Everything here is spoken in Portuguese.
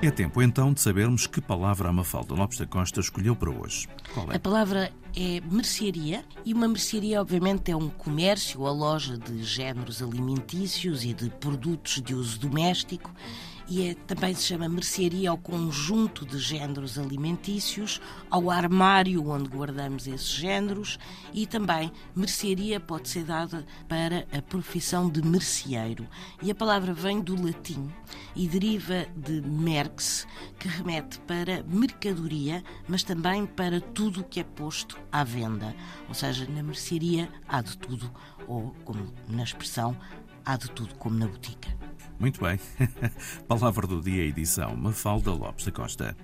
É tempo então de sabermos que palavra a Mafalda Lopes da Costa escolheu para hoje. Qual é? A palavra é mercearia e uma mercearia, obviamente, é um comércio, a loja de géneros alimentícios e de produtos de uso doméstico e é, também se chama mercearia ao conjunto de géneros alimentícios, ao armário onde guardamos esses géneros e também mercearia pode ser dada para a profissão de merceeiro. E a palavra vem do latim e deriva de merx, que remete para mercadoria, mas também para tudo o que é posto à venda. Ou seja, na mercearia há de tudo, ou como na expressão, há de tudo como na botica. Muito bem. Palavra do dia, edição Mafalda Lopes da Costa.